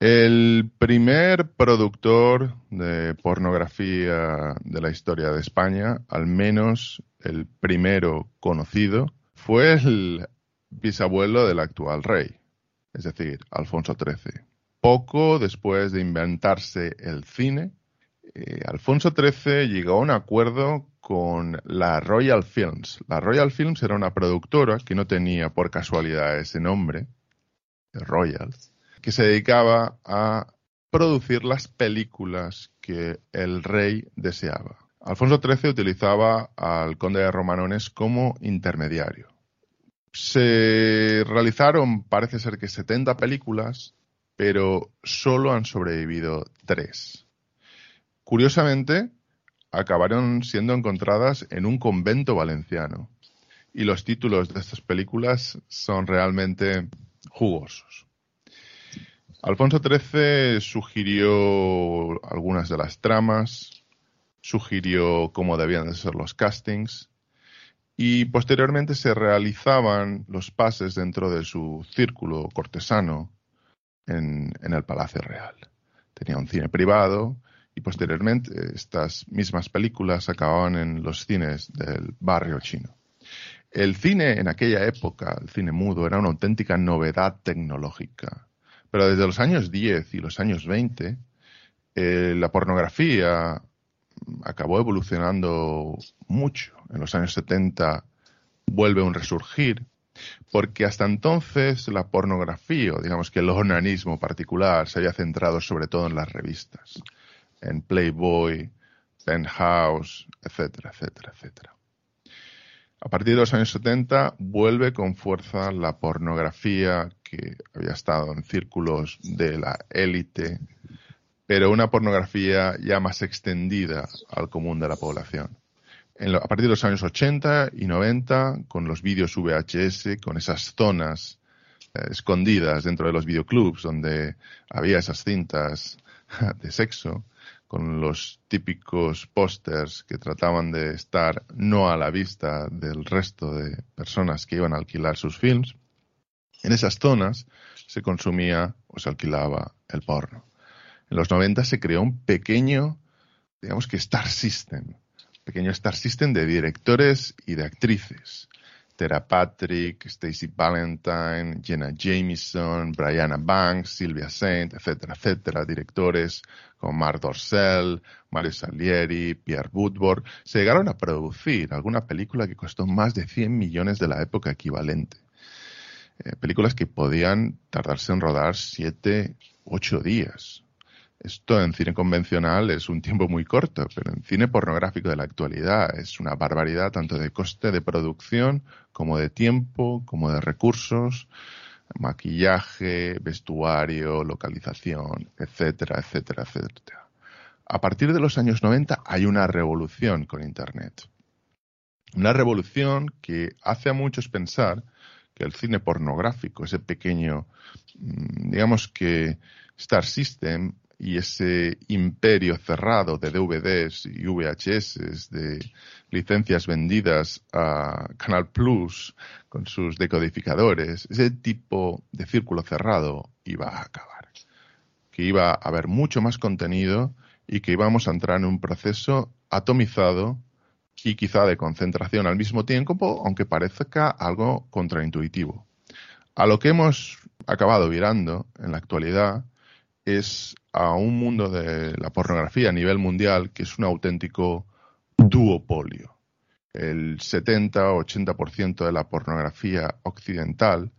El primer productor de pornografía de la historia de España, al menos el primero conocido, fue el bisabuelo del actual rey, es decir, Alfonso XIII. Poco después de inventarse el cine, eh, Alfonso XIII llegó a un acuerdo con la Royal Films. La Royal Films era una productora que no tenía por casualidad ese nombre, Royal, que se dedicaba a producir las películas que el rey deseaba. Alfonso XIII utilizaba al conde de Romanones como intermediario. Se realizaron, parece ser que 70 películas, pero solo han sobrevivido tres. Curiosamente, acabaron siendo encontradas en un convento valenciano. Y los títulos de estas películas son realmente jugosos. Alfonso XIII sugirió algunas de las tramas, sugirió cómo debían de ser los castings y posteriormente se realizaban los pases dentro de su círculo cortesano en, en el Palacio Real. Tenía un cine privado y posteriormente estas mismas películas acababan en los cines del barrio chino. El cine en aquella época, el cine mudo, era una auténtica novedad tecnológica. Pero desde los años 10 y los años 20, eh, la pornografía acabó evolucionando mucho. En los años 70 vuelve un resurgir, porque hasta entonces la pornografía, o digamos que el onanismo particular, se había centrado sobre todo en las revistas, en Playboy, Penthouse, etcétera, etcétera, etcétera. A partir de los años 70 vuelve con fuerza la pornografía que había estado en círculos de la élite, pero una pornografía ya más extendida al común de la población. A partir de los años 80 y 90, con los vídeos VHS, con esas zonas eh, escondidas dentro de los videoclubs donde había esas cintas de sexo, con los típicos pósters que trataban de estar no a la vista del resto de personas que iban a alquilar sus films, en esas zonas se consumía o se alquilaba el porno. En los 90 se creó un pequeño, digamos que Star System, pequeño Star System de directores y de actrices. Tera Patrick, Stacey Valentine, Jenna Jameson, Brianna Banks, Sylvia Saint, etcétera, etcétera, directores como Mark Dorcel, Mario Salieri, Pierre Woodward, se llegaron a producir alguna película que costó más de 100 millones de la época equivalente. Eh, películas que podían tardarse en rodar 7, 8 días. Esto en cine convencional es un tiempo muy corto, pero en cine pornográfico de la actualidad es una barbaridad tanto de coste de producción como de tiempo, como de recursos, maquillaje, vestuario, localización, etcétera, etcétera, etcétera. A partir de los años 90 hay una revolución con Internet. Una revolución que hace a muchos pensar que el cine pornográfico, ese pequeño, digamos que Star System, y ese imperio cerrado de DVDs y VHS, de licencias vendidas a Canal Plus con sus decodificadores, ese tipo de círculo cerrado iba a acabar. Que iba a haber mucho más contenido y que íbamos a entrar en un proceso atomizado y quizá de concentración al mismo tiempo, aunque parezca algo contraintuitivo. A lo que hemos acabado virando en la actualidad es a un mundo de la pornografía a nivel mundial que es un auténtico duopolio. El 70-80% de la pornografía occidental,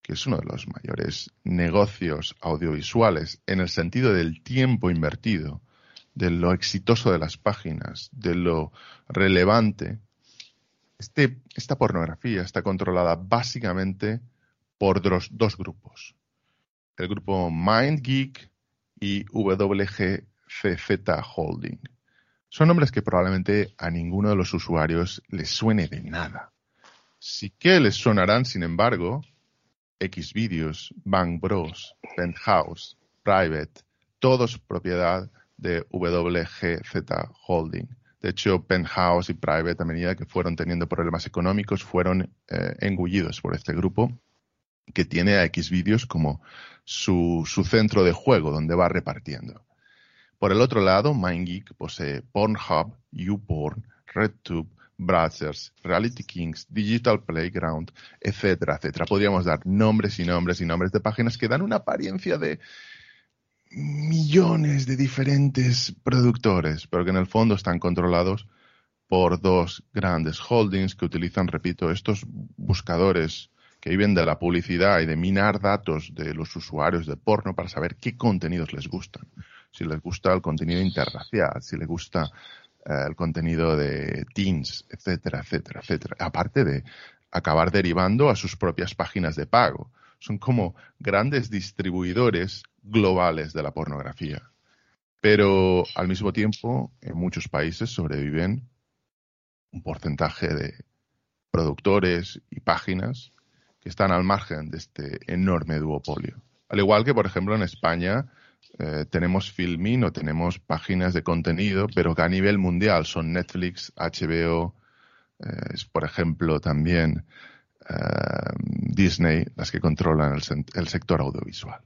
que es uno de los mayores negocios audiovisuales en el sentido del tiempo invertido, de lo exitoso de las páginas, de lo relevante, este, esta pornografía está controlada básicamente por dos, dos grupos. El grupo MindGeek y WGCZ Holding. son nombres que probablemente a ninguno de los usuarios les suene de nada. Sí que les sonarán, sin embargo, Xvideos, Bang Bros, Penthouse, Private, todos propiedad de WGZ Holding. De hecho, Penthouse y Private, a medida que fueron teniendo problemas económicos, fueron eh, engullidos por este grupo que tiene a Xvideos como su, su centro de juego, donde va repartiendo. Por el otro lado, MindGeek posee Pornhub, YouPorn, RedTube, Brazzers, Reality Kings, Digital Playground, etcétera, etcétera. Podríamos dar nombres y nombres y nombres de páginas que dan una apariencia de millones de diferentes productores, pero que en el fondo están controlados por dos grandes holdings que utilizan, repito, estos buscadores que viven de la publicidad y de minar datos de los usuarios de porno para saber qué contenidos les gustan. Si les gusta el contenido interracial, si les gusta eh, el contenido de teens, etcétera, etcétera, etcétera. Aparte de acabar derivando a sus propias páginas de pago. Son como grandes distribuidores globales de la pornografía. Pero al mismo tiempo, en muchos países sobreviven un porcentaje de productores y páginas que están al margen de este enorme duopolio. Al igual que, por ejemplo, en España eh, tenemos Filmin o tenemos páginas de contenido, pero que a nivel mundial son Netflix, HBO, eh, por ejemplo, también eh, Disney, las que controlan el, el sector audiovisual.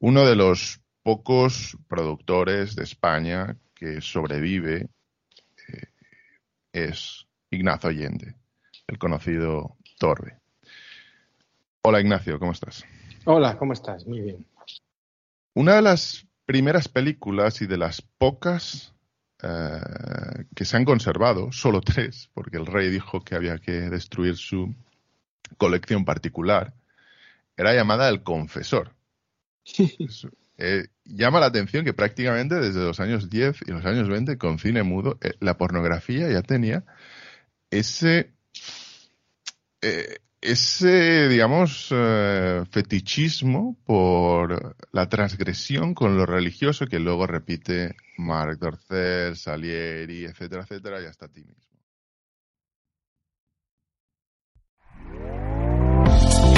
Uno de los pocos productores de España que sobrevive es Ignacio Allende, el conocido Torbe. Hola Ignacio, ¿cómo estás? Hola, ¿cómo estás? Muy bien. Una de las primeras películas y de las pocas eh, que se han conservado, solo tres, porque el rey dijo que había que destruir su colección particular, era llamada El Confesor. Eh, llama la atención que prácticamente desde los años 10 y los años 20 con cine mudo, eh, la pornografía ya tenía ese, ese, digamos, eh, fetichismo por la transgresión con lo religioso que luego repite Marc Dorcel, Salieri, etcétera, etcétera, y hasta ti mismo.